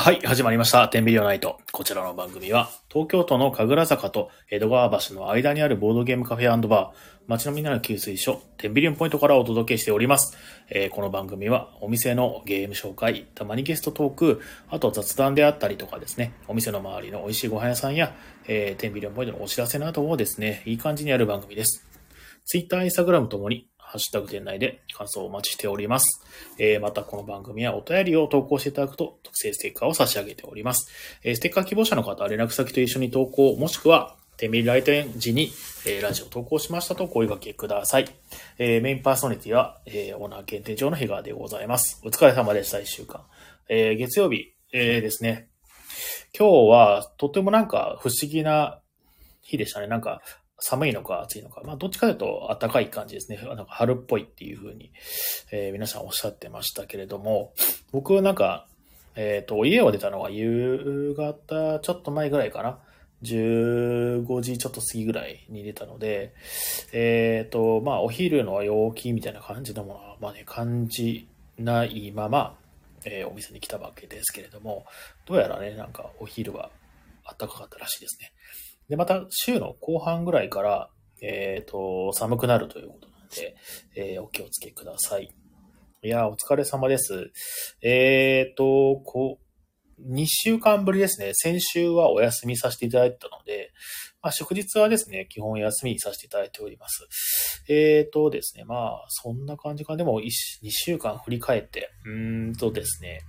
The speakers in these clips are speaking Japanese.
はい、始まりました。テンビリオナイト。こちらの番組は、東京都の神楽坂と江戸川橋の間にあるボードゲームカフェバー、街のみんなの給水所、テンビリオンポイントからお届けしております。えーこの番組は、お店のゲーム紹介、たまにゲストトーク、あと雑談であったりとかですね、お店の周りの美味しいご飯屋さんや、えーテンビリオンポイントのお知らせなどをですね、いい感じにやる番組です。ツイッター、インスタグラムともに、ハッシュタグ店内で感想をお待ちしております。えーまたこの番組はお便りを投稿していただくと特製ステッカーを差し上げております。えーステッカー希望者の方は連絡先と一緒に投稿、もしくは、テミ来店時に、えーラジオ投稿しましたとお声掛けください。えーメインパーソナリティは、えーオーナー限定上の日川でございます。お疲れ様でした、一週間。えー月曜日、えーですね。今日はとてもなんか不思議な日でしたね。なんか寒いのか暑いのか。まあどっちかというと暖かい感じですね。なんか春っぽいっていう風に、えー皆さんおっしゃってましたけれども、僕はなんか、えっ、と、家を出たのは夕方ちょっと前ぐらいかな。15時ちょっと過ぎぐらいに出たので、えっ、と、まあお昼の陽気みたいな感じのものは、まあね、感じないまま、えーお店に来たわけですけれども、どうやらね、なんかお昼は暖かかったらしいですね。で、また週の後半ぐらいから、えっ、と、寒くなるということなので、えーお気をつけください。いや、お疲れ様です。えっ、と、こう、2週間ぶりですね。先週はお休みさせていただいたので、まあ、祝日はですね、基本休みにさせていただいております。えっ、とですね、まあ、そんな感じか。でも、2週間振り返って、うーんとですね、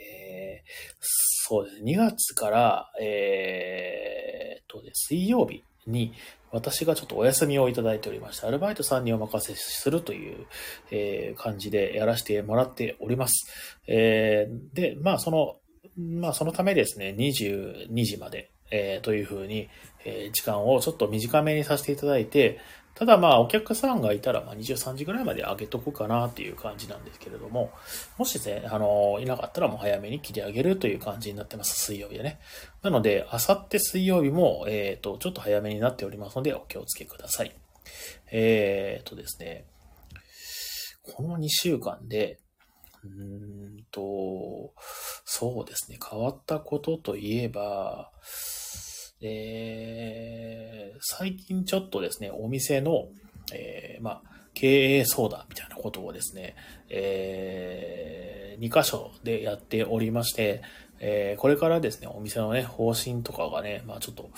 えーそうですね、2月から、えー、とで、水曜日に、私がちょっとお休みをいただいておりまして、アルバイトさんにお任せするという、えー感じでやらせてもらっております。えーで、まあ、その、まあ、そのためですね、22時まで、えーというふうに、え時間をちょっと短めにさせていただいて、ただまあ、お客さんがいたら、まあ、23時ぐらいまで上げとくかなっていう感じなんですけれども、もしね、あの、いなかったらもう早めに切り上げるという感じになってます、水曜日でね。なので、あさって水曜日も、えっ、と、ちょっと早めになっておりますので、お気をつけください。えっ、とですね、この2週間で、うーんと、そうですね、変わったことといえば、えー最近ちょっとですね、お店の、えーまあ、経営相談みたいなことをですね、え2箇所でやっておりまして、えーこれからですね、お店のね、方針とかがね、まあちょっと、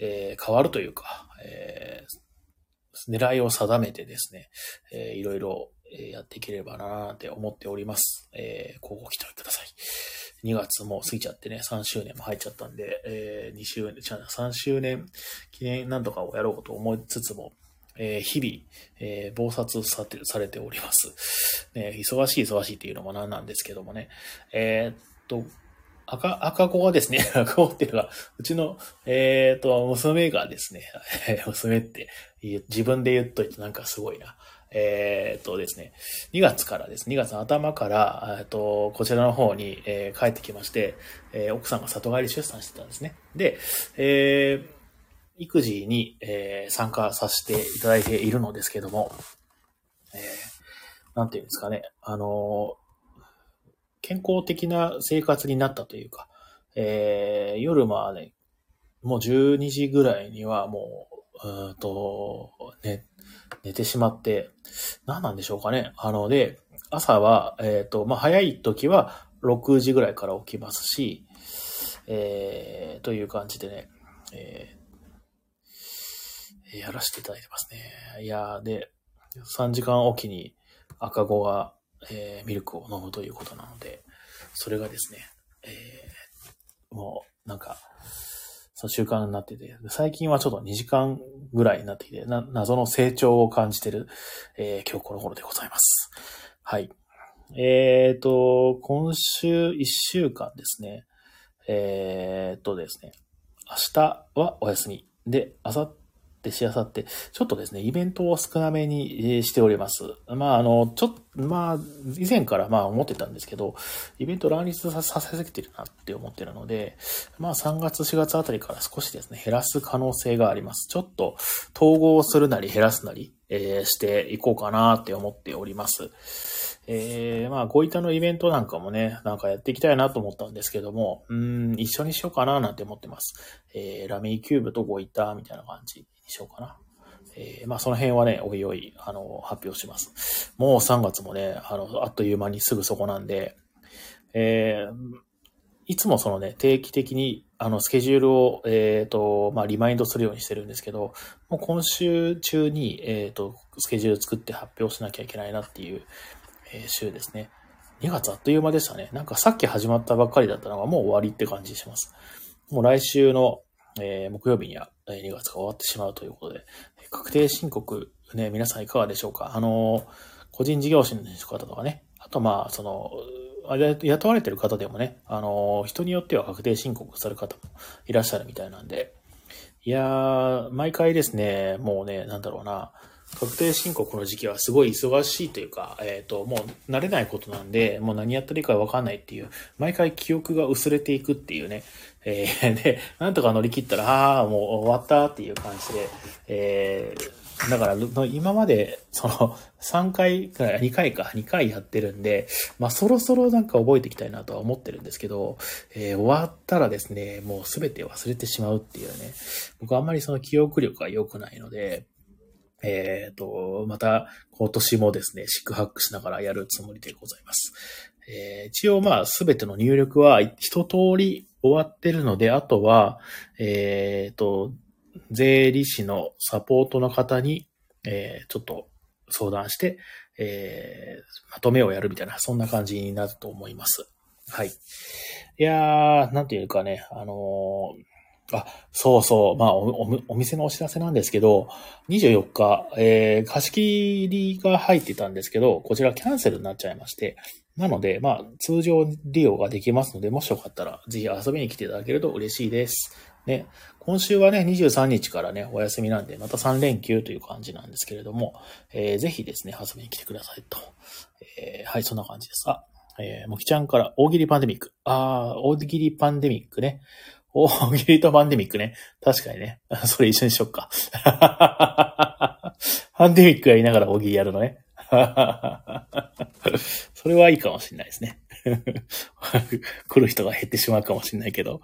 えー変わるというか、えー狙いを定めてですね、えーいろいろやっていければなーって思っております。えー、ごご期待ください。2月も過ぎちゃってね、3周年も入っちゃったんで、えー、2周年、違うな、3周年記念なんとかをやろうと思いつつも、えー日々、えー忙殺さてされております。ね、忙しい忙しいっていうのもなんなんですけどもね。えーっと、赤、赤子はですね、赤子っていうのが、うちの、えーっと、娘がですね、娘って自分で言っといてなんかすごいな。えーっとですね、2月からです。2月の頭から、えっと、こちらの方に、えー帰ってきまして、えー奥さんが里帰り出産してたんですね。で、えー育児に、えー参加させていただいているのですけども、えーなんていうんですかね、あの健康的な生活になったというか、えー夜まあね、もう12時ぐらいにはもう、うんと、ね、寝てしまって、何なんでしょうかね。あので、朝は、えっ、と、まあ、早い時は6時ぐらいから起きますし、えー、という感じでね、えーやらせていただいてますね。いやーで、3時間おきに赤子が、えーミルクを飲むということなので、それがですね、えーもう、なんか、その習慣になってて、最近はちょっと2時間ぐらいになってきて、な謎の成長を感じてる、えー今日この頃でございます。はい。えっ、と、今週1週間ですね、えっ、とですね、明日はお休み。で、明後日しあさって、ちょっとですね、イベントを少なめにしております。まあ、あの、ちょっと、まあ、以前からまあ思ってたんですけど、イベント乱立させすぎてるなって思ってるので、まあ3月4月あたりから少しですね、減らす可能性があります。ちょっと統合するなり減らすなり、えー、していこうかなって思っております。えー、まあ、ごいたのイベントなんかもね、なんかやっていきたいなと思ったんですけども、うん、一緒にしようかななんて思ってます。えー、ラミーキューブとごいたみたいな感じしようかな。えー、まあその辺はね、おいおい、あの、発表します。もう3月もね、あの、あっという間にすぐそこなんで、えー、いつもそのね、定期的に、あの、スケジュールを、えっ、ー、と、まあ、リマインドするようにしてるんですけど、もう今週中に、えっ、ー、と、スケジュール作って発表しなきゃいけないなっていう、えー、週ですね。2月あっという間でしたね。なんかさっき始まったばっかりだったのがもう終わりって感じします。もう来週の、えー、木曜日には2月が終わってしまうということで、確定申告、ね、皆さんいかがでしょうか？あの、個人事業主の方とかね、あとまあ、その、雇われてる方でもね、あの、人によっては確定申告される方もいらっしゃるみたいなんで、いやー、毎回ですね、もうね、なんだろうな、確定申告の時期はすごい忙しいというか、えっ、ー、と、もう慣れないことなんで、もう何やったらいいかわかんないっていう、毎回記憶が薄れていくっていうね、えー、で、なんとか乗り切ったら、ああ、もう終わったっていう感じで、えー、だから、今まで、その、3回くらい、2回か、2回やってるんで、まあ、そろそろなんか覚えていきたいなとは思ってるんですけど、えー、終わったらですね、もうすべて忘れてしまうっていうね、僕あんまりその記憶力が良くないので、えっ、ー、と、また今年もですね、四苦八苦しながらやるつもりでございます。えー、一応まあすべての入力は一通り終わってるので、あとは、えっ、ー、と、税理士のサポートの方に、えー、ちょっと相談して、えー、まとめをやるみたいな、そんな感じになると思います。はい。いやー、なんていうかね、あのーあ、そうそう。まあお、お店のお知らせなんですけど、24日、えー、貸し切りが入ってたんですけど、こちらキャンセルになっちゃいまして、なので、まあ、通常利用ができますので、もしよかったら、ぜひ遊びに来ていただけると嬉しいです。ね。今週はね、23日からね、お休みなんで、また3連休という感じなんですけれども、えー、ぜひですね、遊びに来てくださいと。えー、はい、そんな感じです。あ、えー、もきちゃんから大喜利パンデミック。あー、大喜利パンデミックね。大喜利とパンデミックね。確かにね。それ一緒にしよっか。パンデミックやりながら大喜利やるのね。それはいいかもしんないですね。来る人が減ってしまうかもしれないけど。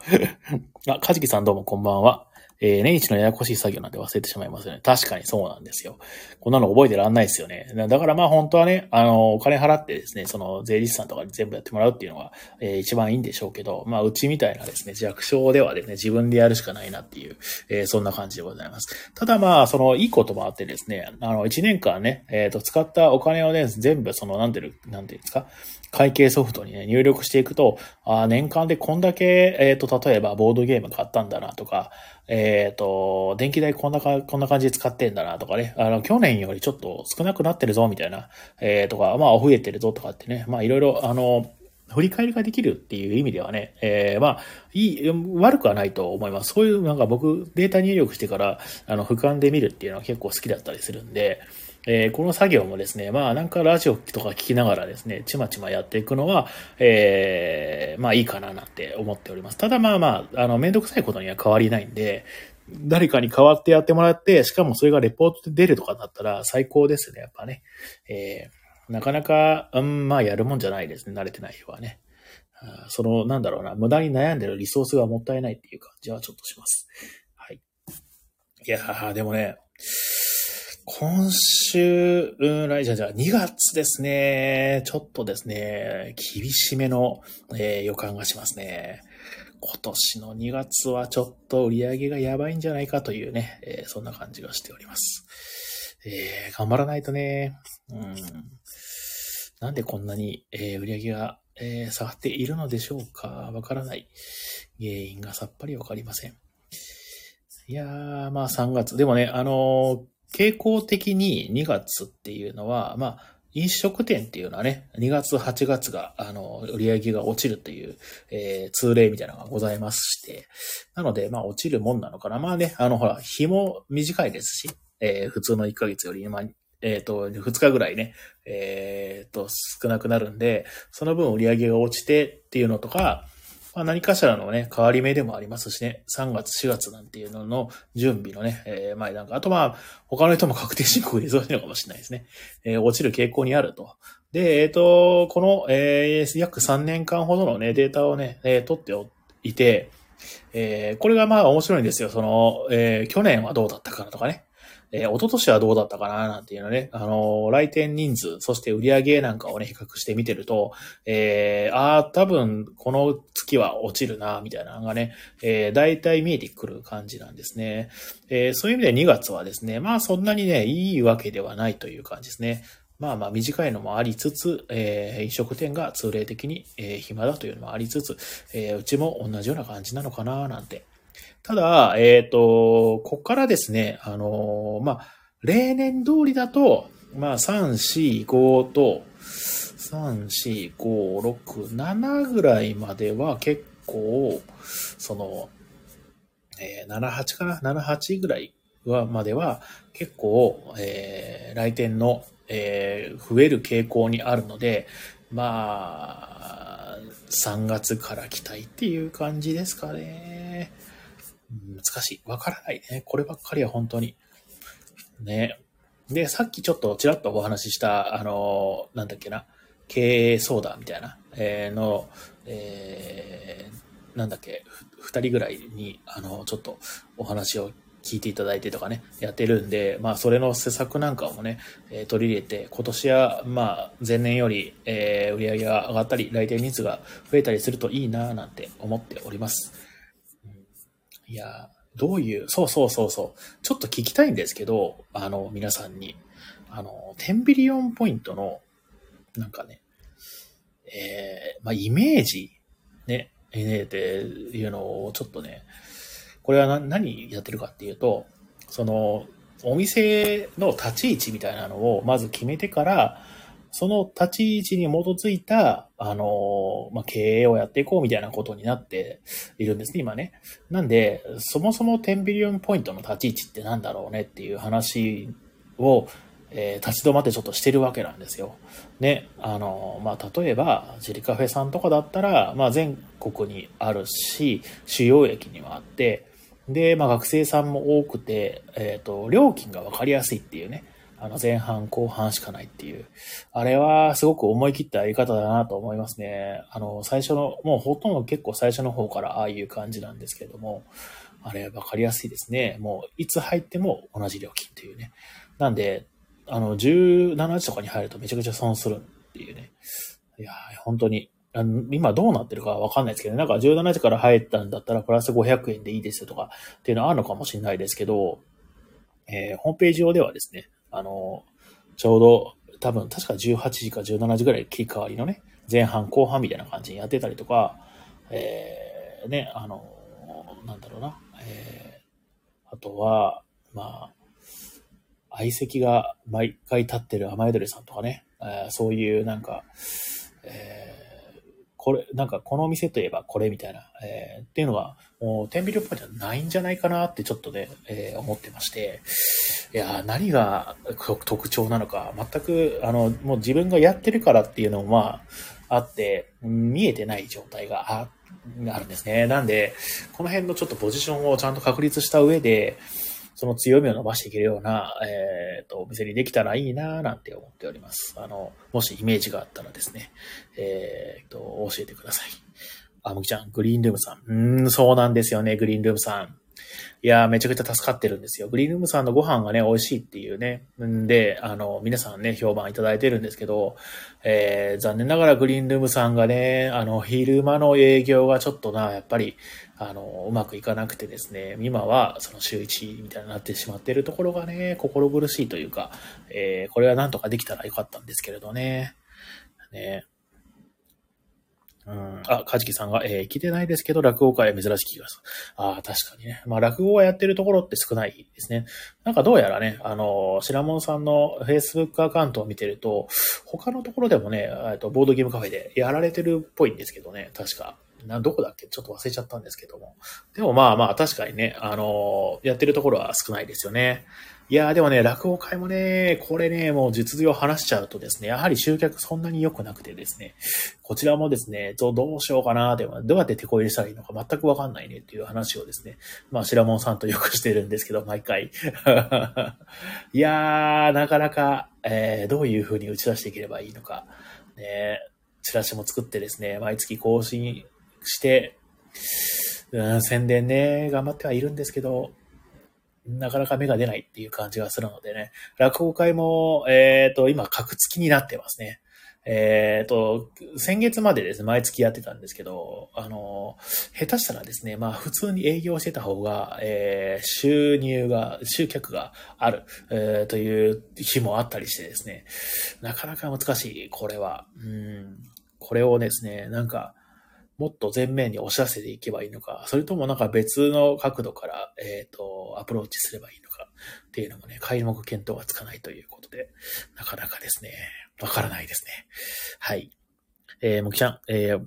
あ、かじきさんどうもこんばんは。えー、年一のややこしい作業なんて忘れてしまいますよね。確かにそうなんですよ。こんなの覚えてらんないですよね。だからまあ本当はね、あの、お金払ってですね、その税理士さんとかに全部やってもらうっていうのが、えー、一番いいんでしょうけど、まあうちみたいなですね、弱小ではですね、自分でやるしかないなっていう、えー、そんな感じでございます。ただまあ、そのいいこともあってですね、あの、一年間ね、えっ、ー、と、使ったお金をね、全部その、なんていう、なんていうんですか、会計ソフトにね、入力していくと、あ年間でこんだけ、えっ、ー、と、例えばボードゲーム買ったんだなとか、えっ、ー、と、電気代こんなか、こんな感じで使ってんだなとかね、あの、去年よりちょっと少なくなってるぞみたいな、えー、とか、まあ、増えてるぞとかってね、まあ、いろいろ、あの、振り返りができるっていう意味ではね、えー、まあ、いい、悪くはないと思います。そういうなんか僕、データ入力してから、あの、俯瞰で見るっていうのは結構好きだったりするんで、えー、この作業もですね、まあなんかラジオとか聞きながらですね、ちまちまやっていくのは、えー、まあいいかななんて思っております。ただまあまあ、あの、めんどくさいことには変わりないんで、誰かに代わってやってもらって、しかもそれがレポートで出るとかだったら最高ですね、やっぱね。えー、なかなか、うん、まあやるもんじゃないですね、慣れてない人はね。その、なんだろうな、無駄に悩んでるリソースがもったいないっていう感じはちょっとします。はい。いやー、でもね、今週、うん、来じゃじゃ2月ですね。ちょっとですね、厳しめの、えー、予感がしますね。今年の2月はちょっと売り上げがやばいんじゃないかというね、えー、そんな感じがしております。えー、頑張らないとね、うん。なんでこんなに、え、売り上げが、え、下がっているのでしょうかわからない。原因がさっぱりわかりません。いやー、まあ3月。でもね、あの傾向的に2月っていうのは、まあ、飲食店っていうのはね、2月、8月が、あの、売り上げが落ちるという、えー、通例みたいなのがございまして、なので、まあ、落ちるもんなのかな。まあね、あの、ほら、日も短いですし、えー、普通の1ヶ月より、まあ、えっ、ー、と、2日ぐらいね、えっ、ー、と、少なくなるんで、その分売り上げが落ちてっていうのとか、まあ、何かしらのね、変わり目でもありますしね、3月、4月なんていうのの準備のね、えー、前なんか、あとまあ、他の人も確定申告でそういうのかもしれないですね。えー、落ちる傾向にあると。で、えっ、ー、と、この、えー、約3年間ほどのね、データをね、えー、取っていて、えー、これがまあ面白いんですよ。その、えー、去年はどうだったかなとかね。えー、一昨年はどうだったかななんていうのね、あのー、来店人数、そして売り上げなんかをね、比較して見てると、えー、ああ、多分、この月は落ちるな、みたいなのがね、えー、大体見えてくる感じなんですね。えー、そういう意味で2月はですね、まあそんなにね、いいわけではないという感じですね。まあまあ短いのもありつつ、えー、飲食店が通例的に、えー、暇だというのもありつつ、えー、うちも同じような感じなのかななんて。ただ、えっ、ー、と、こっからですね、あの、まあ、例年通りだと、まあ、3、4、5と、3、4、5、6、7ぐらいまでは結構、その、えー、7、8かな ?7、8ぐらいは、までは結構、えー、来店のえー、増える傾向にあるので、まあ、3月から期待っていう感じですかね。難しい。わからないね。こればっかりは本当に。ね。で、さっきちょっとちらっとお話しした、あの、なんだっけな、経営相談みたいな、えー、の、えー、なんだっけ、二人ぐらいに、あの、ちょっとお話を聞いていただいてとかね、やってるんで、まあ、それの施策なんかもね、えー、取り入れて、今年は、まあ、前年より、えー、売り上げが上がったり、来店人数が増えたりするといいな、なんて思っております。いやどういう、そうそうそうそう、ちょっと聞きたいんですけど、あの、皆さんに、あの、10ビリオンポイントの、なんかね、えー、まあ、イメージ、ね、ね、っていうのをちょっとね、これは何やってるかっていうと、その、お店の立ち位置みたいなのをまず決めてから、その立ち位置に基づいた、あの、まあ、経営をやっていこうみたいなことになっているんですね、今ね。なんで、そもそも10ビリオンポイントの立ち位置って何だろうねっていう話を、えー、立ち止まってちょっとしてるわけなんですよ。ね、あの、まあ、例えば、ジリカフェさんとかだったら、まあ、全国にあるし、主要駅にはあって、で、まあ学生さんも多くて、えっ、ー、と、料金がわかりやすいっていうね。あの前半後半しかないっていう。あれはすごく思い切ったやり方だなと思いますね。あの、最初の、もうほとんど結構最初の方からああいう感じなんですけれども、あれわかりやすいですね。もういつ入っても同じ料金っていうね。なんで、あの、17時とかに入るとめちゃくちゃ損するっていうね。いや本当にあの今どうなってるかわかんないですけど、ねなんか17時から入ったんだったらプラス500円でいいですよとかっていうのはあるのかもしれないですけど、えー、ホームページ上ではですね、あの、ちょうど多分確か18時か17時ぐらい切り替わりのね、前半後半みたいな感じにやってたりとか、えー、ね、あの、なんだろうな、えー、あとは、まあ、相席が毎回立ってる雨宿りさんとかね、えー、そういうなんか、えーこれ、なんかこのお店といえばこれみたいな、えー、っていうのは、もう、天秤ポイントはないんじゃないかなってちょっとね、えー、思ってまして、いや何が特徴なのか、全く、あの、もう自分がやってるからっていうのも、まあ、あって、見えてない状態がああるんですね。なんで、この辺のちょっとポジションをちゃんと確立した上で、その強みを伸ばしていけるような、えっ、ー、と、お店にできたらいいなぁなんて思っております。あの、もしイメージがあったらですね、えっ、ー、と、教えてください。あ、むきちゃん、グリーンルームさん。うーん、そうなんですよね、グリーンルームさん。いやめちゃくちゃ助かってるんですよ。グリーンルームさんのご飯がね、美味しいっていうね。んで、あの、皆さんね、評判いただいてるんですけど、えー、残念ながらグリーンルームさんがね、あの、昼間の営業がちょっとな、やっぱり、あの、うまくいかなくてですね、今はその週1みたいになってしまってるところがね、心苦しいというか、えー、これはなんとかできたらよかったんですけれどね。ね。うん。あ、かじきさんが、えー、来てないですけど、落語会珍しい気がする。ああ、確かにね。まあ、落語はやってるところって少ないですね。なんかどうやらね、あの、白門さんの Facebook アカウントを見てると、他のところでもね、えっと、ボードゲームカフェでやられてるっぽいんですけどね、確か。な、どこだっけ？ちょっと忘れちゃったんですけども。でもまあまあ確かにね、あの、やってるところは少ないですよね。いやーでもね、落語会もね、これね、もう実情話しちゃうとですね、やはり集客そんなに良くなくてですね、こちらもですね、どうしようかなでは、どうやって手こ入れしたらいいのか全くわかんないねっていう話をですね、まあ、白門さんとよくしてるんですけど、毎回。いやー、なかなか、えー、どういう風に打ち出していければいいのか、ね、チラシも作ってですね、毎月更新して、うん、宣伝ね、頑張ってはいるんですけど、なかなか芽が出ないっていう感じがするのでね、落語会も、えっ、ー、と、今、格付きになってますね。えっ、ー、と、先月までですね、毎月やってたんですけど、あの、下手したらですね、まあ普通に営業してた方が、えー、収入が、集客がある、えー、という日もあったりしてですね、なかなか難しい、これは。うん、これをですね、なんか、もっと前面に押し出せていけばいいのか、それともなんか別の角度から、えっ、ー、と、アプローチすればいいのかっていうのもね、開目検討がつかないということで、なかなかですね、わからないですね。はい。えー、もきちゃん、えー、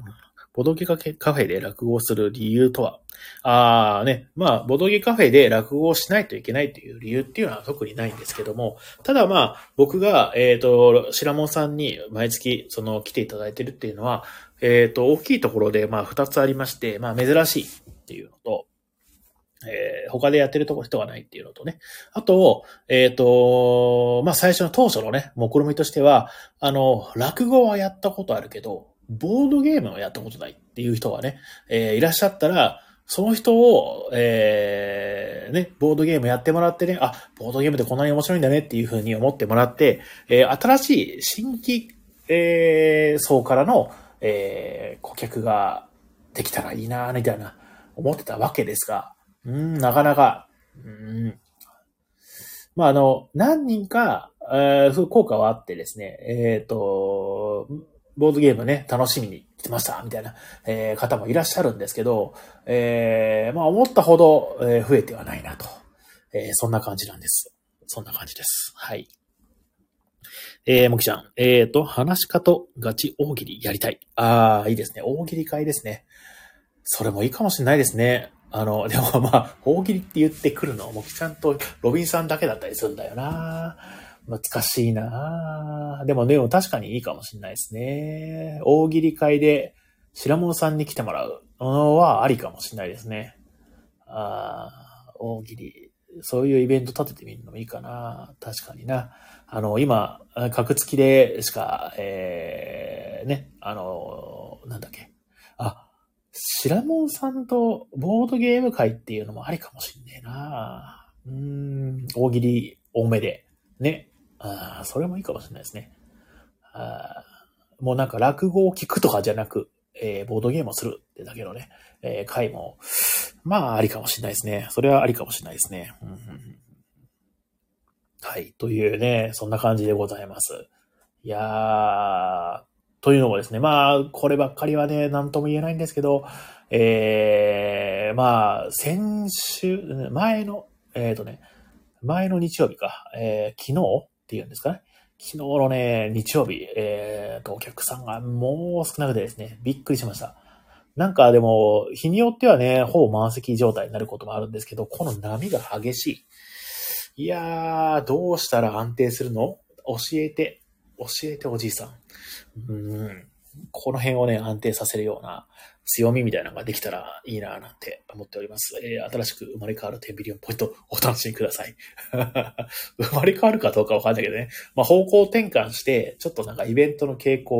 ボドゲカフェで落語をする理由とは？ああね、まあ、ボドゲカフェで落語をしないといけないという理由っていうのは特にないんですけども、ただまあ、僕が、えっ、ー、と、白門さんに毎月、その、来ていただいてるっていうのは、えっ、ー、と、大きいところで、まあ、二つありまして、まあ、珍しいっていうのと、えー、他でやってるとこ人がないっていうのとね。あと、えっ、ー、と、まあ、最初の当初のね、目論みとしては、あの、落語はやったことあるけど、ボードゲームはやったことないっていう人がね、えー、いらっしゃったら、その人を、えー、ね、ボードゲームやってもらってね、あ、ボードゲームってこんなに面白いんだねっていうふうに思ってもらって、えー、新しい新規、えー、層からの、えー、顧客ができたらいいなみたいな思ってたわけですが、うん、なかなか、うん、まあ、あの、何人か、えー、そういう効果はあってですね、えっ、ー、と、ボードゲームね、楽しみに来てました、みたいな、えー、方もいらっしゃるんですけど、えー、まあ思ったほど、えー、増えてはないなと。えー、そんな感じなんです。そんな感じです。はい。えー、もきちゃん。えーと、話し家とガチ大喜利やりたい。ああ、いいですね。大喜利会ですね。それもいいかもしれないですね。あの、でもまあ、大喜利って言ってくるの、もきちゃんとロビンさんだけだったりするんだよな。難しいなでもでも確かにいいかもしれないですね。大喜利会で白物さんに来てもらうのはありかもしれないですね。あ大喜利。そういうイベント立ててみるのもいいかな。確かにな。あの、今、格付きでしか、えー、ね、あの、なんだっけ。あ、白門さんとボードゲーム会っていうのもありかもしんねえな。うん、大喜利多めで。ね。ああ、それもいいかもしれないですね。あもうなんか落語を聞くとかじゃなく、えー、ボードゲームをするってだけのね、えー、回も、まあ、ありかもしれないですね。それはありかもしれないですね。うんうん、はい。というね、そんな感じでございます。いやー、というのもですね、まあ、こればっかりはね、なんとも言えないんですけど、えー、まあ、先週、前の、えっ、ー、とね、前の日曜日か、えー、昨日っていうんですかね。昨日のね、日曜日、えー、と、お客さんがもう少なくてですね、びっくりしました。なんかでも、日によってはね、ほぼ満席状態になることもあるんですけど、この波が激しい。いやー、どうしたら安定するの？教えて、教えておじいさん。うん。この辺をね、安定させるような強みみたいなのができたらいいななんて思っております。えー、新しく生まれ変わる10ビリオンポイントお楽しみください。生まれ変わるかどうかわかんないけどね。まあ、方向転換して、ちょっとなんかイベントの傾向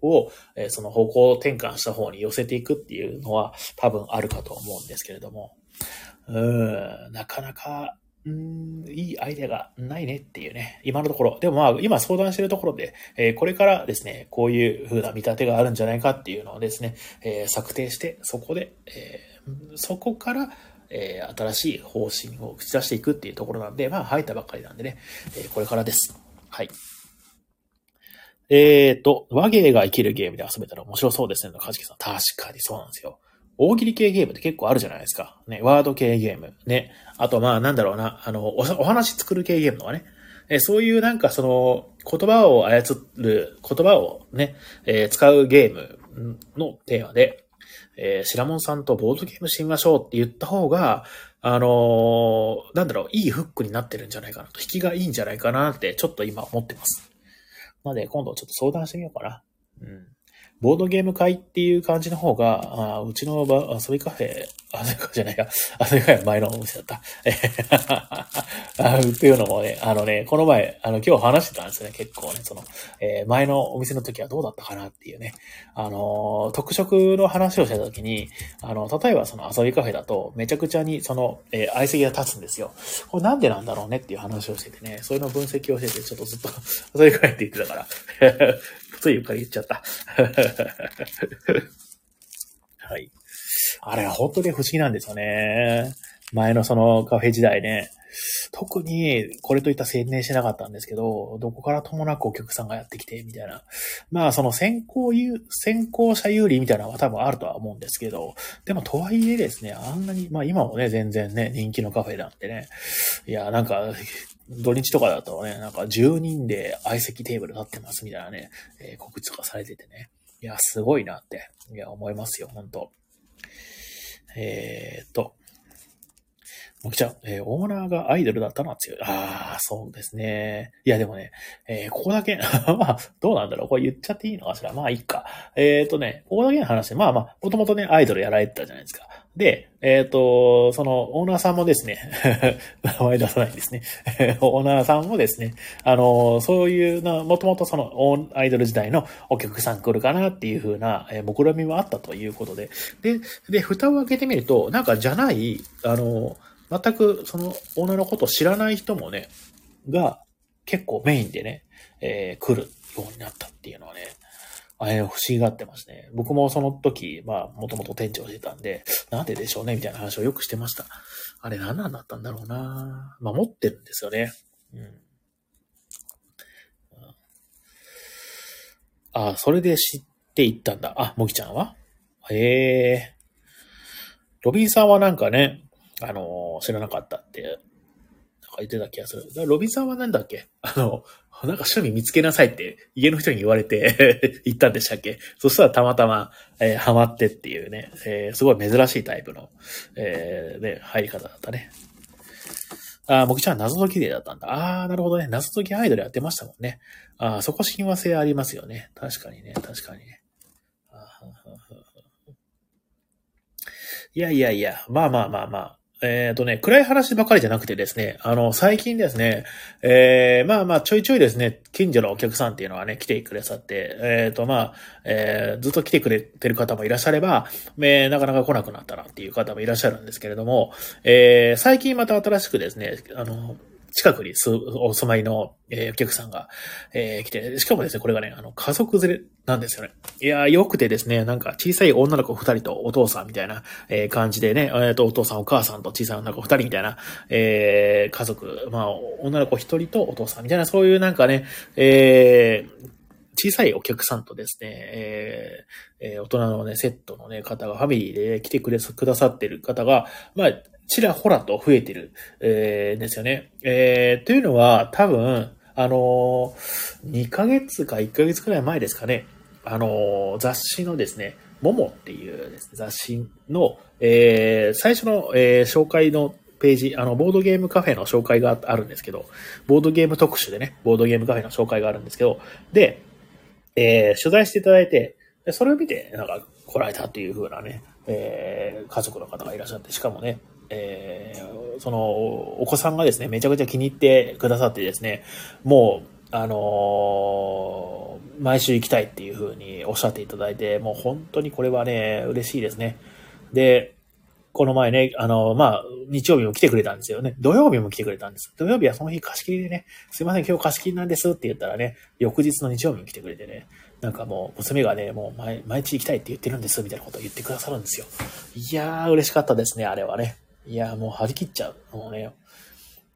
を、えー、その方向転換した方に寄せていくっていうのは多分あるかと思うんですけれども。うん、なかなかうん、いいアイデアがないねっていうね、今のところ。でもまあ、今相談してるところで、えー、これからですね、こういう風な見立てがあるんじゃないかっていうのをですね、えー、策定して、そこで、えー、そこから、え新しい方針を口出していくっていうところなんで、まあ、入ったばっかりなんでね、えこれからです。はい。えーと、和芸が生きるゲームで遊べたら面白そうですね、かじきさん。確かにそうなんですよ。大喜利系ゲームって結構あるじゃないですか。ね、ワード系ゲーム。ね。あと、まあ、なんだろうな、あの、おお話作る系ゲームとかね。えそういうなんかその、言葉を操る、言葉をね、えー、使うゲームのテーマで、えー、白門さんとボードゲームしてみましょうって言った方が、あのーなんだろう、いいフックになってるんじゃないかなと、引きがいいんじゃないかなって、ちょっと今思ってます。なので、今度ちょっと相談してみようかな。うん。ボードゲーム会っていう感じの方が、あうちの遊びカフェ、遊びカフェじゃないや、遊びカフェ前のお店だった。えっていうのもね、あのね、この前、あの、今日話してたんですよね、結構ね、その、えー前のお店の時はどうだったかなっていうね、あの特色の話をした時に、あの、例えばその遊びカフェだと、めちゃくちゃにその、えー相席が立つんですよ。これなんでなんだろうねっていう話をしててね、そういうの分析をしてて、ちょっとずっと 遊びカフェって言ってたから、というか言っちゃった。はい。あれは本当に不思議なんですよね。前のそのカフェ時代ね。特にこれといった宣伝してなかったんですけど、どこからともなくお客さんがやってきて、みたいな。まあその先行有、先行者有利みたいなのは多分あるとは思うんですけど、でもとはいえですね、あんなに、まあ今もね、全然ね、人気のカフェなんでね。いや、なんか、土日とかだとね、なんか10人で相席テーブル立ってますみたいなね、えー告知とかされててね。いや、すごいなって、いや、思いますよ、本当えーっと、もきちゃん、えーオーナーがアイドルだったのは強い。ああ、そうですね。いや、でもね、えーここだけ、まあ、どうなんだろうこれ言っちゃっていいのかしらまあ、いいか。えーとね、ここだけの話で、まあまあ、もともとね、アイドルやられてたじゃないですか。で、えっ、と、その、オーナーさんもですね、名前出さないんですね。オーナーさんもですね、あの、そういうな、もともとその、アイドル時代のお客さん来るかなっていう風な、えー、目論みもあったということで、で、で、蓋を開けてみると、なんかじゃない、あの、全くその、オーナーのことを知らない人もね、が、結構メインでね、えー来るようになったっていうのはね、あれ、不思議がってますね。僕もその時、まあ、もともと店長してたんで、なんででしょうねみたいな話をよくしてました。あれ、何なんだったんだろうなまあ、持ってるんですよね。うん。あ、それで知っていったんだ。あ、もぎちゃんは？へえ。ロビンさんはなんかね、あの知らなかったって、なんか言ってた気がする。ロビンさんはなんだっけ？あの、なんか趣味見つけなさいって家の人に言われて 言ったんでしたっけ？そしたらたまたま、えーハマってっていうね、えーすごい珍しいタイプの、えーね、入り方だったね。ああ、もちゃん謎解きデーだったんだ。ああ、なるほどね。謎解きアイドルやってましたもんね。ああ、そこ親和性ありますよね。確かにね、確かにね。あははいやいやいや、まあまあまあまあ。えっ、とね、暗い話ばかりじゃなくてですね、あの、最近ですね、えー、まあまあ、ちょいちょいですね、近所のお客さんっていうのはね、来てくださって、えっ、とまあ、えー、ずっと来てくれてる方もいらっしゃれば、えー、なかなか来なくなったなっていう方もいらっしゃるんですけれども、えー、最近また新しくですね、あの、近くにすお住まいの、えーお客さんが、えー来て、しかもですね、これがね、あの、家族連れなんですよね。いやー、良くてですね、なんか小さい女の子二人とお父さんみたいな、えー感じでね、えっ、と、お父さんお母さんと小さい女の子二人みたいな、えー家族、まあ、女の子一人とお父さんみたいな、そういうなんかね、えー小さいお客さんとですね、えーえー大人のね、セットのね、方が、ファミリーで来てくれ、くださってる方が、まあ、ちらほらと増えてる、えーですよね。えーというのは、多分、あのー、2ヶ月か1ヶ月くらい前ですかね、あの雑誌のですね、モモっていうね、雑誌の、え最初の、え紹介のページ、あの、ボードゲームカフェの紹介があるんですけど、ボードゲーム特集でね、ボードゲームカフェの紹介があるんですけど、で、え取材していただいて、それを見て、なんか、来られたっていう風なね、えー家族の方がいらっしゃって、しかもね、えーその、お子さんがですね、めちゃくちゃ気に入ってくださってですね、もう、あのー毎週行きたいっていう風におっしゃっていただいて、もう本当にこれはね、嬉しいですね。で、この前ね、あの、まあ、日曜日も来てくれたんですよね。土曜日も来てくれたんです。土曜日はその日貸し切りでね、すいません、今日貸し切りなんですって言ったらね、翌日の日曜日に来てくれてね、なんかもう、娘がね、もう毎日行きたいって言ってるんです、みたいなことを言ってくださるんですよ。いやー、嬉しかったですね、あれはね。いや、もう張り切っちゃう。もうね。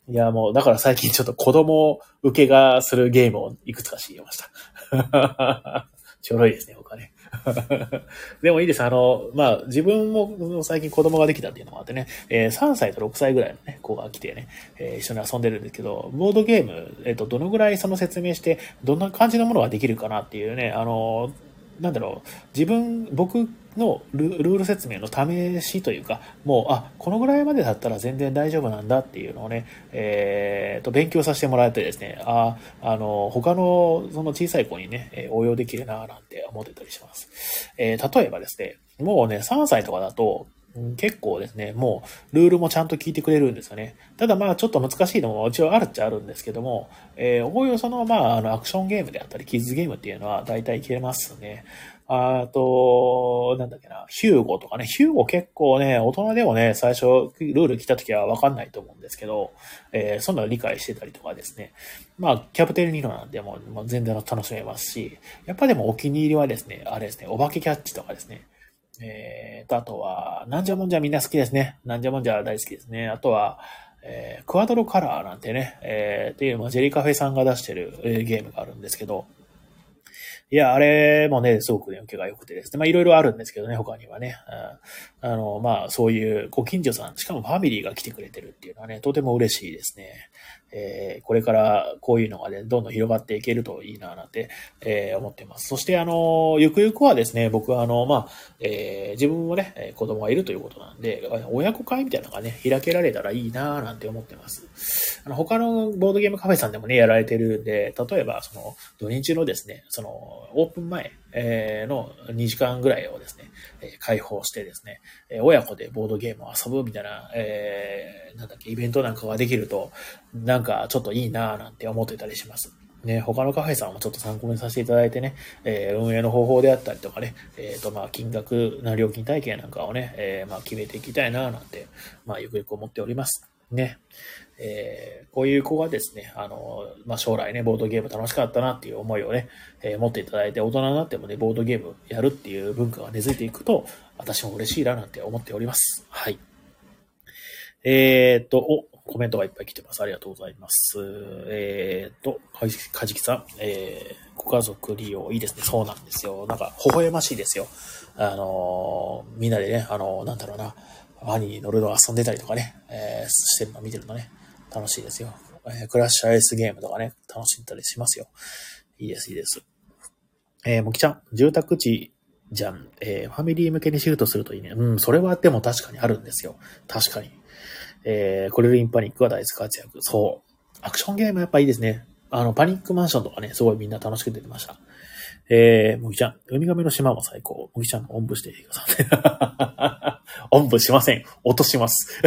いや、もう、だから最近ちょっと子供受けがするゲームをいくつか知りました。ちょろいですね、僕はね。でもいいです。あの、まあ、自分も最近子供ができたっていうのもあってね、えー3歳と6歳ぐらいのね、子が来てね、えー一緒に遊んでるんですけど、ボードゲーム、えっ、と、どのぐらいその説明して、どんな感じのものができるかなっていうね、あの、なんだろう、自分、僕のルール説明の試しというか、もう、あ、このぐらいまでだったら全然大丈夫なんだっていうのをね、えー、と、勉強させてもらえてですね、あ、あの、他のその小さい子にね、応用できるなぁなんて思ってたりします。えー、例えばですね、もうね、3歳とかだと、結構ですね、もう、ルールもちゃんと聞いてくれるんですよね。ただまあ、ちょっと難しいのも一応あるっちゃあるんですけども、えー、おおよその、まあ、あの、アクションゲームであったり、キッズゲームっていうのは大体いけますね。あと、なんだっけな、ヒューゴとかね、ヒューゴ結構ね、大人でもね、最初、ルール来た時はわかんないと思うんですけど、えー、そんなの理解してたりとかですね。まあ、キャプテンリノなんでも、う全然楽しめますし、やっぱでもお気に入りはですね、あれですね、お化けキャッチとかですね。えーと、あとは、なんじゃもんじゃみんな好きですね。なんじゃもんじゃ大好きですね。あとは、えー、クワドロカラーなんてね、えー、っていう、まあ、ジェリカフェさんが出してる、えー、ゲームがあるんですけど、いや、あれもね、すごくね、受けが良くてですね。まあ、いろいろあるんですけどね、他にはね。うん、あの、まあ、そういうご近所さん、しかもファミリーが来てくれてるっていうのはね、とても嬉しいですね。えー、これからこういうのがね、どんどん広がっていけるといいな、なんて、えー、思ってます。そして、あの、ゆくゆくはですね、僕はあの、まあ、えー、自分もね、子供がいるということなんで、親子会みたいなのがね、開けられたらいいな、なんて思ってます。あの、他のボードゲームカフェさんでもね、やられてるんで、例えば、その、土日のですね、その、オープン前、えー、の2時間ぐらいをですね、え開放してですね、え親子でボードゲームを遊ぶみたいな、えー、なんだっけ、イベントなんかができると、なんかちょっといいなぁなんて思ってたりします。ね、他のカフェさんもちょっと参考にさせていただいてね、えー、運営の方法であったりとかね、えっ、ー、と、まあ、金額な料金体系なんかをね、えー、まあ、決めていきたいなぁなんて、まあ、ゆくゆく思っております。ね。えー、こういう子がですね、あの、まあ、将来ね、ボードゲーム楽しかったなっていう思いをね、えー、持っていただいて、大人になってもね、ボードゲームやるっていう文化が根付いていくと、私も嬉しいななんて思っております。はい。えー、っと、お、コメントがいっぱい来てます。ありがとうございます。えー、っと、かじきさん、えー、ご家族利用いいですね。そうなんですよ。なんか、微笑ましいですよ。あのみんなでね、あのなんだろうな、ワニに乗るの遊んでたりとかね、えー、してるの見てるのね。楽しいですよ。えー、クラッシュアイスゲームとかね、楽しんだりしますよ。いいです、いいです。えー、もきちゃん、住宅地じゃん。えー、ファミリー向けにシフトするといいね。うん、それはでも確かにあるんですよ。確かに。えー、コレルインパニックは大活躍。そう。アクションゲームやっぱいいですね。あの、パニックマンションとかね、すごいみんな楽しく出てました。えー、もぎちゃん、ウミガメの島も最高。もぎちゃんのおんぶしてください。おんぶしません。落とします。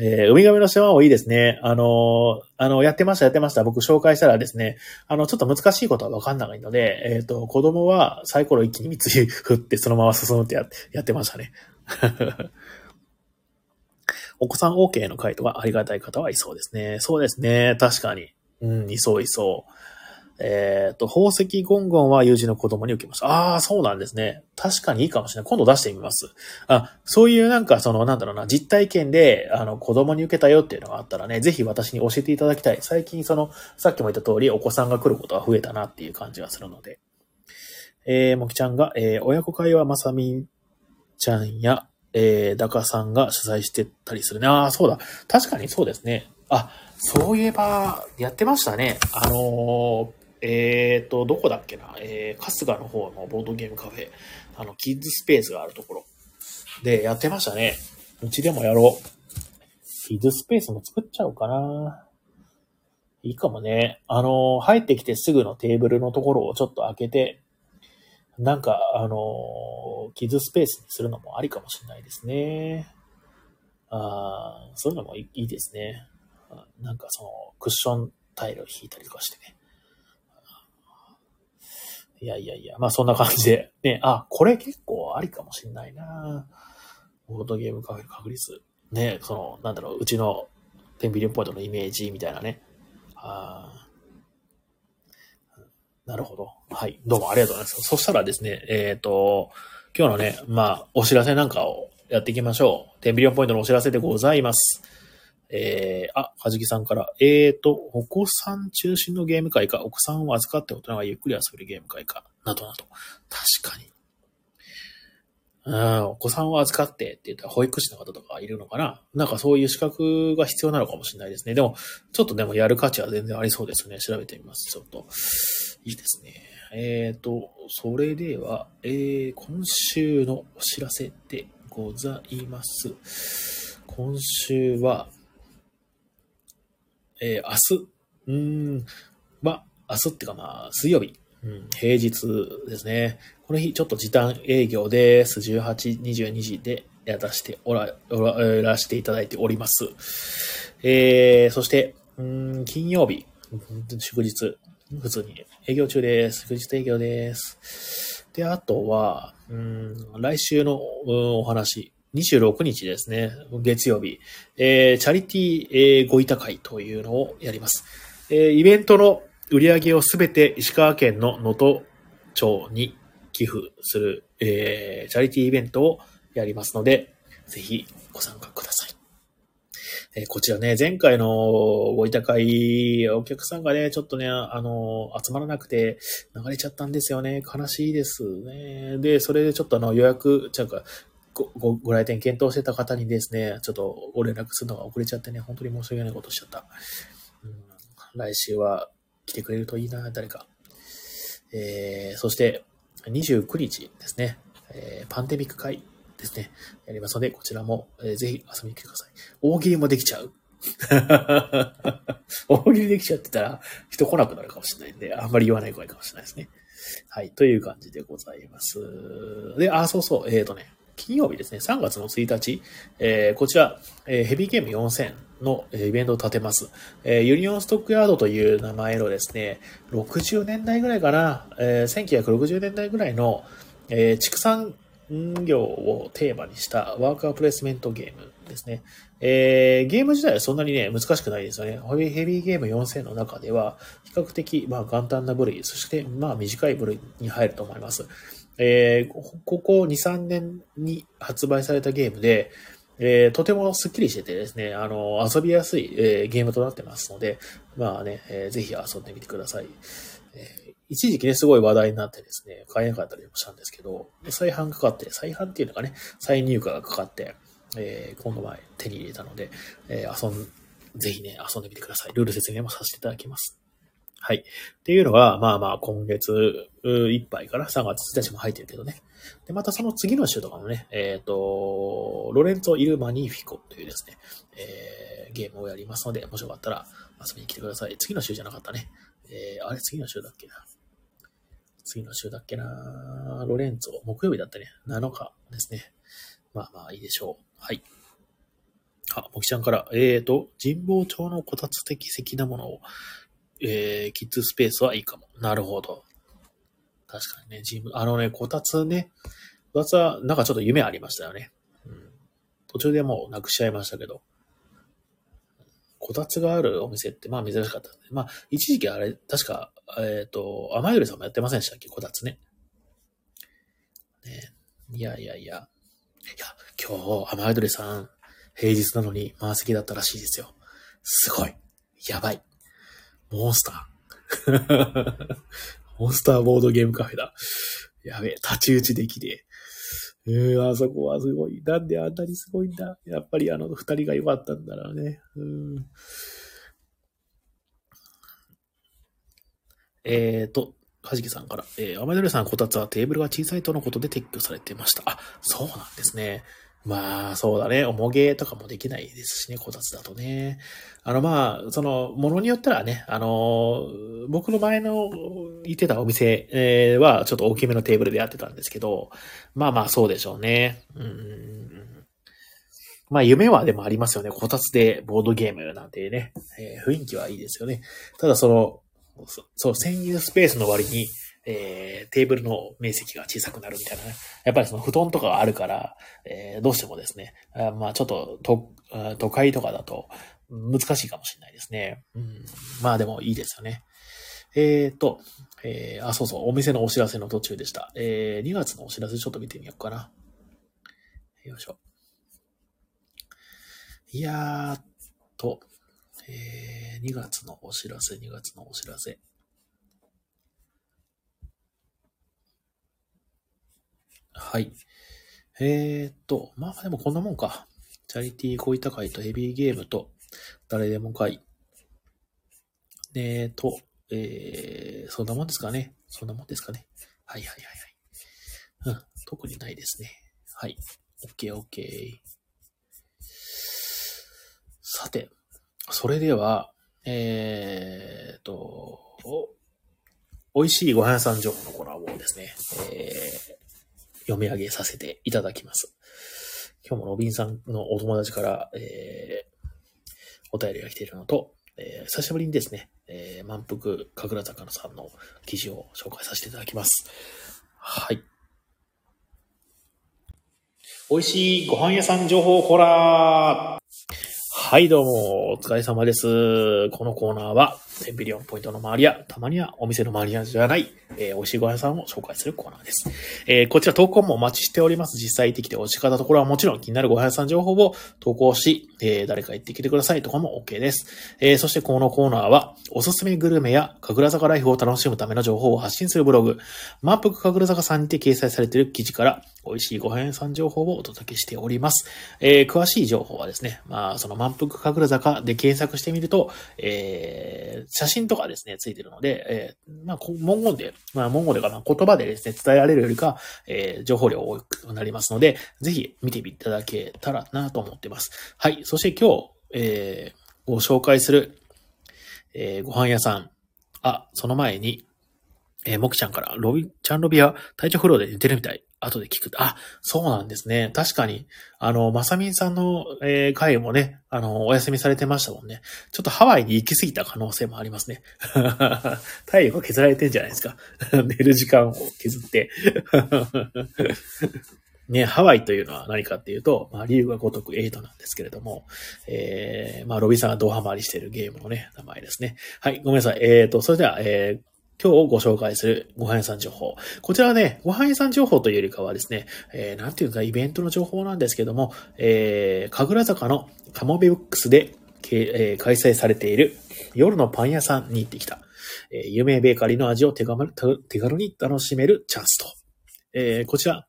えー、ウミガメの島もいいですね。あのー、あの、やってました、やってました。僕紹介したらですね、あの、ちょっと難しいことはわかんないので、えっ、ー、と、子供はサイコロ一気に三つ振ってそのまま進むってややってましたね。お子さん OK の回答がありがたい方はいそうですね。そうですね。確かに。うん、いそういそう。えっ、ー、と、宝石ゴンゴンは友人の子供に受けました。ああ、そうなんですね。確かにいいかもしれない。今度出してみます。あ、そういうなんかその、なんだろうな、実体験で、あの、子供に受けたよっていうのがあったらね、ぜひ私に教えていただきたい。最近その、さっきも言った通り、お子さんが来ることが増えたなっていう感じがするので。えー、もきちゃんが、えー、親子会はまさみちゃんや、えー、ダカさんが主催してたりするね。ああ、そうだ。確かにそうですね。あ、そういえば、やってましたね。あのー、えっ、ー、と、どこだっけな、えー、春日の方のボードゲームカフェ、あの、キッズスペースがあるところでやってましたね。うちでもやろう。キッズスペースも作っちゃおうかな。いいかもね。あの、入ってきてすぐのテーブルのところをちょっと開けて、なんか、あの、キッズスペースにするのもありかもしれないですね。あそういうのもいいですね。なんかその、クッションタイルを引いたりとかしてね。いやいやいや、まあそんな感じで。ね、あ、これ結構ありかもしんないなボードゲームカフェ確率。ね、その、なんだろう、うちのテンビリオンポイントのイメージみたいなね。あなるほど。はい。どうもありがとうございます。そしたらですね、えっ、ー、と、今日のね、まあ、お知らせなんかをやっていきましょう。テンビリオンポイントのお知らせでございます。えー、あ、はじきさんから、えーと、お子さん中心のゲーム会か、お子さんを預かって大人がゆっくり遊べるゲーム会か、などなど。確かに。うん、お子さんを預かってって言ったら保育士の方とかいるのかな？なんかそういう資格が必要なのかもしれないですね。でも、ちょっとでもやる価値は全然ありそうですね。調べてみます。ちょっと。いいですね。えっ、と、それでは、えー、今週のお知らせでございます。今週は、えー、明日、うん、まあ、明日ってかまあ、水曜日、うん、平日ですね。この日、ちょっと時短営業です。18、22時でやらせておら、おら、やらせていただいております。えー、そして、うん、金曜日、祝日、普通に営業中です。祝日営業です。で、あとは、うん、来週のうんお話、26日ですね、月曜日、えーチャリティー、えーご委託会というのをやります。えーイベントの売り上げをすべて石川県の能登町に寄付する、えーチャリティーイベントをやりますので、ぜひご参加ください。えーこちらね、前回のご委託会、お客さんがね、ちょっとね、あの、集まらなくて流れちゃったんですよね。悲しいですね。で、それでちょっとあの予約、ちゃうか、ご、ご、来店検討してた方にですね、ちょっとご連絡するのが遅れちゃってね、本当に申し訳ないことしちゃった。うん、来週は来てくれるといいな、誰か。えー、そして、29日ですね、えーパンデミック会ですね、やりますので、こちらも、えーぜひ遊びに来てください。大喜利もできちゃう。大喜利できちゃってたら、人来なくなるかもしれないんで、あんまり言わない方がいいかもしれないですね。はい、という感じでございます。で、あ、そうそう、えっ、とね、金曜日ですね、3月の1日、えーこちら、えーヘビーゲーム4000のえイベントを立てます。えーユニオンストックヤードという名前のですね、60年代ぐらいかな、えー1960年代ぐらいの、えー畜産業をテーマにしたワーカープレイスメントゲームですね。えーゲーム自体はそんなにね、難しくないですよね。ヘビーゲーム4000の中では、比較的、まあ、簡単な部類、そして、まあ、短い部類に入ると思います。えーここ2、3年に発売されたゲームで、えーとてもスッキリしててですね、あの、遊びやすい、えーゲームとなってますので、まあね、えーぜひ遊んでみてください。えー一時期ね、すごい話題になってですね、買えなかったりもしたんですけど、再販かかって、再販っていうのがね、再入荷がかかって、えー今度前手に入れたので、えー遊ん、ぜひね、遊んでみてください。ルール説明もさせていただきます。はい。っていうのが、まあまあ、今月いっぱいから3月1日も入ってるけどね。で、またその次の週とかもね、えっ、と、ロレンツォ・イル・マニーフィコというですね、えーゲームをやりますので、もしよかったら遊びに来てください。次の週じゃなかったね。えーあれ、次の週だっけな。次の週だっけな。ロレンツォ、木曜日だったね。7日ですね。まあまあいいでしょう。はい。あ、もきちゃんから、えーと、神保町のこたつ的的なものを、えー、キッズスペースはいいかも。なるほど。確かにね、神保、あのね、こたつね、こたつはなんかちょっと夢ありましたよね。うん。途中でもうなくしちゃいましたけど。こたつがあるお店って、まあ珍しかった。まあ、一時期あれ、確か、えっ、と、甘ゆりさんもやってませんでしたっけ？こたつね。ねいやいやいや。いや、今日、甘ゆりさん、平日なのに満席だったらしいですよ。すごい。やばい。モンスター。モンスターボードゲームカフェだ。やべえ、立ち打ちできねえ。えー、あそこはすごい。なんであんなにすごいんだ。やっぱりあの二人が良かったんだろうね。うん。えーと、はじきさんから、えー、アマドレさんこたつはテーブルが小さいとのことで撤去されてました。あ、そうなんですね。まあ、そうだね。重げとかもできないですしね、こたつだとね。あの、まあ、その、ものによったらね、あの、僕の前の行ってたお店、は、ちょっと大きめのテーブルでやってたんですけど、まあまあ、そうでしょうね。うん。まあ、夢はでもありますよね。こたつでボードゲームなんてね、えー雰囲気はいいですよね。ただ、その、そそう、占有スペースの割に、えーテーブルの面積が小さくなるみたいなね。やっぱりその布団とかがあるから、えーどうしてもですね、あまあちょっとと都会とかだと難しいかもしれないですね。うん、まあでもいいですよね。えーと、えーあ、そうそう、お店のお知らせの途中でした。えー2月のお知らせちょっと見てみようかな。よいしょ。いやーっと、えー2月のお知らせ、2月のお知らせ。はい。えーっと、まあでもこんなもんか。チャリティー小板会とヘビーゲームと誰でも会。えーと、えー、そんなもんですかね。そんなもんですかね。はいはいはいはい。うん、特にないですね。はい。OK, OK. さて、それでは、えーと、美味しいご飯屋さん情報のコラボですね、えー、読み上げさせていただきます。今日もロビンさんのお友達から、えー、お便りが来ているのと、えー、久しぶりにですね、えー、満腹神楽坂さんの記事を紹介させていただきます。はい。美味しいご飯屋さん情報コーナーはいどうも、お疲れ様です。このコーナーは、10ビリオンポイントの周りや、たまにはお店の周りやじゃない、えー、美味しいご飯屋さんを紹介するコーナーです。えー、こちら投稿もお待ちしております。実際行ってきて美味しかったところはもちろん気になるご飯屋さん情報を投稿し、えー、誰か行ってきてくださいとかも OK です。えー、そしてこのコーナーは、おすすめグルメや神楽坂ライフを楽しむための情報を発信するブログ、満腹神楽坂さんにて掲載されている記事から、美味しいご飯屋さん情報をお届けしております。えー、詳しい情報はですね、まあ、その満腹神楽坂で検索してみると、えー、写真とかですね、ついてるので、えー、まあ、文言で、まあ、文言でかな、言葉でですね、伝えられるよりか、えー、情報量多くなりますので、ぜひ見ていただけたらなと思ってます。はい。そして今日、えー、ご紹介する、えー、ご飯屋さん。あ、その前に、えー、もきちゃんから、ロビ、ちゃんロビは体調不良で寝てるみたい。後で聞くと。あ、そうなんですね。確かに、あの、まさみんさんの、えー、会もね、あの、お休みされてましたもんね。ちょっとハワイに行き過ぎた可能性もありますね。体力が削られてんじゃないですか。寝る時間を削って。ね、ハワイというのは何かっていうと、まあ、理由がごとく8なんですけれども、えー、まあ、ロビンさんがドハマりしているゲームのね、名前ですね。はい、ごめんなさい。えーと、それでは、えー、今日ご紹介するご飯屋さん情報。こちらはね、ご飯屋さん情報というよりかはですね、えー、なんていうかイベントの情報なんですけども、えー、神楽坂のカモベブックスで、えー、開催されている夜のパン屋さんに行ってきた。えー、有名ベーカリーの味を手軽手軽に楽しめるチャンスと。えー、こちら、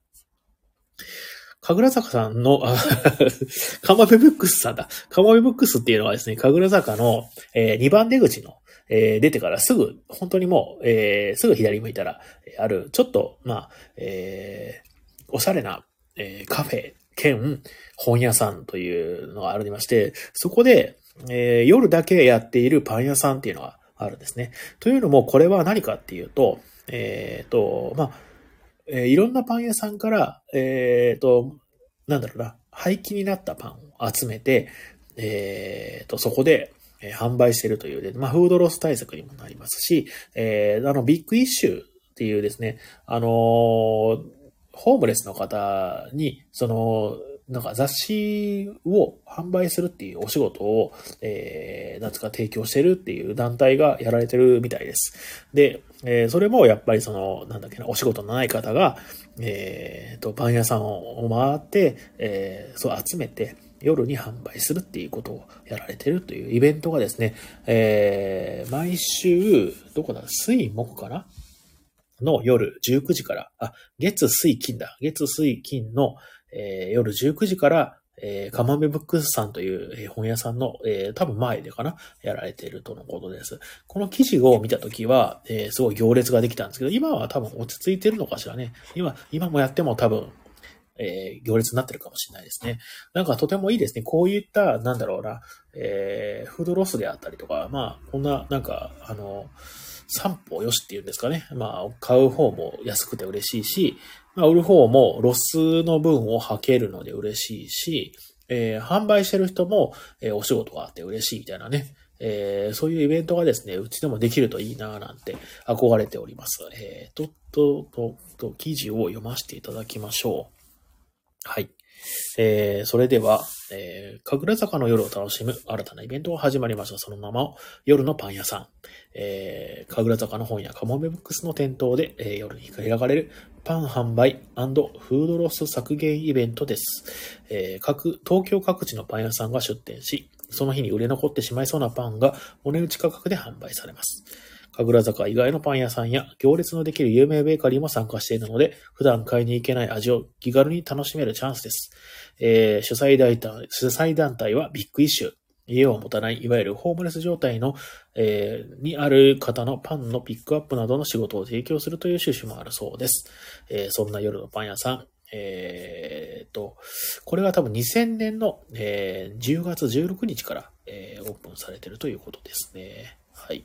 神楽坂さんの、あ、カモベブックスさんだ。カモベブックスっていうのはですね、神楽坂の、えー、2番出口のえー、出てからすぐ、本当にもう、えー、すぐ左向いたら、ある、ちょっと、まあ、えー、おしゃれな、えー、カフェ兼本屋さんというのがありまして、そこで、えー、夜だけやっているパン屋さんっていうのがあるんですね。というのも、これは何かっていうと、えっ、と、まあ、え、いろんなパン屋さんから、えっ、と、なんだろうな、廃棄になったパンを集めて、えっ、と、そこで、え、販売してるというで、まあ、フードロス対策にもなりますし、えー、あの、ビッグイッシュっていうですね、あのー、ホームレスの方に、その、なんか雑誌を販売するっていうお仕事を、えー、なんつか提供してるっていう団体がやられてるみたいです。で、えー、それもやっぱりその、なんだっけな、お仕事のない方が、えー、と、パン屋さんを回って、えー、そう集めて、夜に販売するっていうことをやられてるというイベントがですね、えー、毎週、どこだ、水木かなの夜19時から、あ、月水金だ。月水金の、えー、夜19時から、えー、カマメブックスさんという、えー、本屋さんの、えー、多分前でかなやられているとのことです。この記事を見たときは、えー、すごい行列ができたんですけど、今は多分落ち着いてるのかしらね。今、今もやっても多分えー、行列になってるかもしれないですね。なんかとてもいいですね。こういった、なんだろうな、えー、フードロスであったりとか、まあ、こんな、なんか、あの、散歩よしっていうんですかね。まあ、買う方も安くて嬉しいし、まあ、売る方もロスの分を吐けるので嬉しいし、えー、販売してる人も、えー、お仕事があって嬉しいみたいなね。えー、そういうイベントがですね、うちでもできるといいななんて憧れております。えー、と、と、と、と、記事を読ませていただきましょう。はい。えー、それでは、えー、神楽坂の夜を楽しむ新たなイベントが始まりました。その名も、夜のパン屋さん。えー、神楽坂の本屋カモメブックスの店頭で、えー、夜に開かれるパン販売フードロス削減イベントです。えー、各、東京各地のパン屋さんが出店し、その日に売れ残ってしまいそうなパンがお値打ち価格で販売されます。神楽坂以外のパン屋さんや行列のできる有名ベーカリーも参加しているので、普段買いに行けない味を気軽に楽しめるチャンスです。えー、主催団体主催団体はビッグイッシュ。家を持たない、いわゆるホームレス状態の、えー、にある方のパンのピックアップなどの仕事を提供するという趣旨もあるそうです。えー、そんな夜のパン屋さん、えー、と、これが多分2000年の、えー、10月16日から、えー、オープンされているということですね。はい。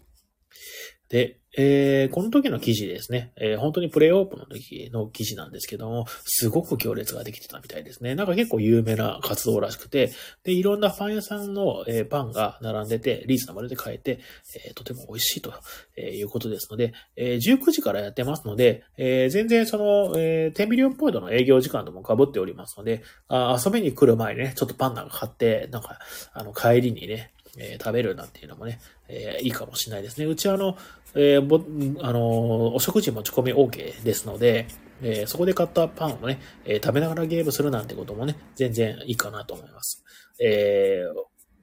で、えー、この時の記事ですね、えー、本当にプレイオープンの時の記事なんですけども、すごく行列ができてたみたいですね。なんか結構有名な活動らしくて、で、いろんなパン屋さんの、えー、パンが並んでて、リーズナブルで買えて、えー、とても美味しいと、えいうことですので、え19時からやってますので、え全然その、えー、10ミリオンポイントの営業時間とも被っておりますので、あ遊びに来る前にね、ちょっとパンなんか買って、なんか、あの、帰りにね、えー、食べるなんていうのもね、えー、いいかもしれないですね。うちはあの、えー、ぼ、あのお食事持ち込み OK ですので、えそこで買ったパンをね、え食べながらゲームするなんてこともね、全然いいかなと思います。え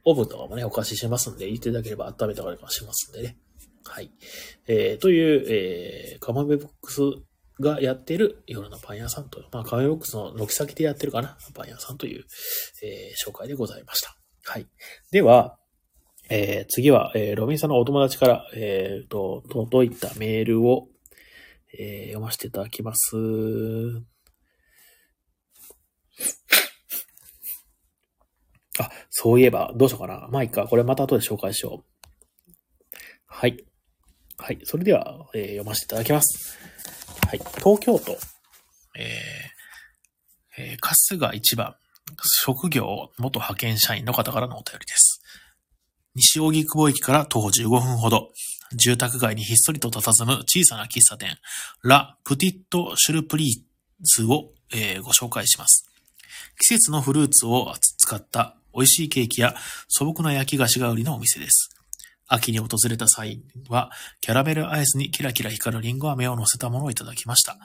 オーブンとかもね、お貸ししますんで、言っていただければ温めたりもしますんでね。はい。えという、えカマメボックスがやってる夜のパン屋さんと、まあ、カメボックスの軒先でやってるかな、パン屋さんという、えー、紹介でございました。はい。では、えー、次は、えー、ロビンさんのお友達から、えー、と、届いたメールを、えー、読ませていただきます。あ、そういえば、どうしようかな。まあ、いいか。これまた後で紹介しよう。はい。はい。それでは、えー、読ませていただきます。はい。東京都、えー、えー、春日一番、職業元派遣社員の方からのお便りです。西荻窪駅から徒歩15分ほど、住宅街にひっそりと佇む小さな喫茶店、ラ・プティット・シュルプリーズを、えー、ご紹介します。季節のフルーツを使った美味しいケーキや素朴な焼き菓子が売りのお店です。秋に訪れた際は、キャラメルアイスにキラキラ光るリンゴ飴を乗せたものをいただきました。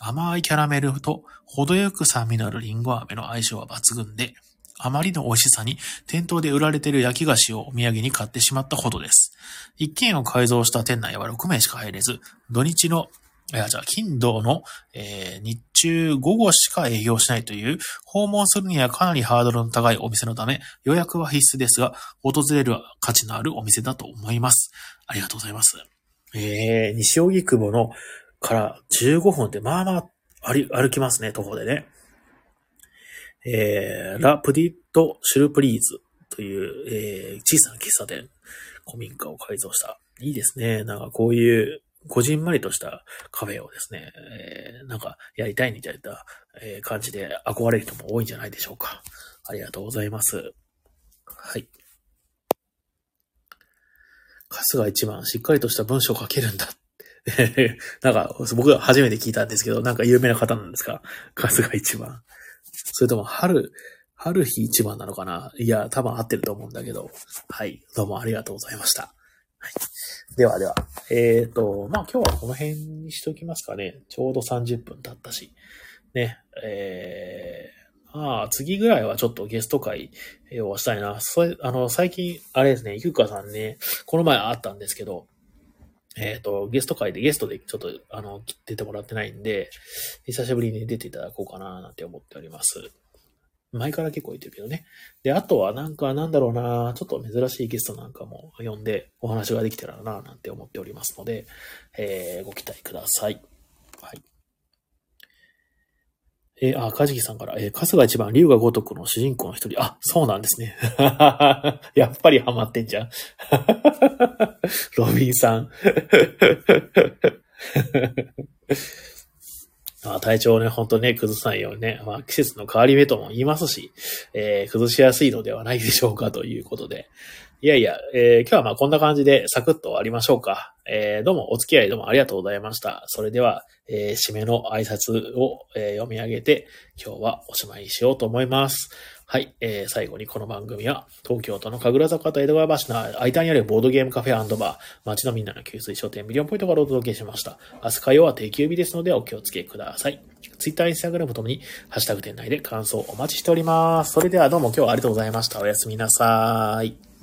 甘いキャラメルと程よく酸味のあるリンゴ飴の相性は抜群で、あまりの美味しさに店頭で売られている焼き菓子をお土産に買ってしまったほどです。一軒を改造した店内は6名しか入れず、土日のいや、じゃあ、金土の、えー、日中午後しか営業しないという、訪問するにはかなりハードルの高いお店のため、予約は必須ですが、訪れる価値のあるお店だと思います。ありがとうございます。えー、西荻窪のから15分ってまあまあ歩きますね、徒歩でね。えー、ラ・プディット・シュルプリーズという、えー、小さな喫茶店、古民家を改造した。いいですね。なんかこういう、こじんまりとしたカフェをですね、えー、なんかやりたいみたいな、え、感じで憧れる人も多いんじゃないでしょうか。ありがとうございます。はい。春日一番しっかりとした文章を書けるんだ。なんか、僕が初めて聞いたんですけど、なんか有名な方なんですか？春日一番。それとも春、春日一番なのかな？いや、多分合ってると思うんだけど。はい。どうもありがとうございました。はい。ではでは。えっ、ー、と、まあ今日はこの辺にしておきますかね。ちょうど30分経ったし。ね。えー、まあ次ぐらいはちょっとゲスト会をしたいな。それ、あの、最近、あれですね、ゆうかさんね、この前会ったんですけど、えっ、ー、と、ゲスト会でゲストでちょっと、あの、出てもらってないんで、久しぶりに出ていただこうかななんて思っております。前から結構言ってるけどね。で、あとはなんかなんだろうな、ちょっと珍しいゲストなんかも呼んでお話ができたらな、なんて思っておりますので、えー、ご期待ください。はい。えー、あ、かじきさんから、えー、春日一番、竜が如くの主人公の一人。あ、そうなんですね。やっぱりハマってんじゃん。ロビンさん。あ体調ね、ほんとね、崩さないようにね、まあ季節の変わり目とも言いますし、えー、崩しやすいのではないでしょうかということで。いやいや、えー、今日はまあこんな感じでサクッと終わりましょうか。えー、どうもお付き合いどうもありがとうございました。それでは、えー、締めの挨拶を、え、読み上げて、今日はおしまいしようと思います。はい、えー、最後にこの番組は、東京都の神楽坂と江戸川橋の間にあるボードゲームカフェバー、街のみんなの給水商店ミリオンポイントからお届けしました。明日火曜は定休日ですのでお気をつけください。ツイッター、インスタグラムともに、ハッシュタグ店内で感想お待ちしております。それではどうも今日はありがとうございました。おやすみなさい。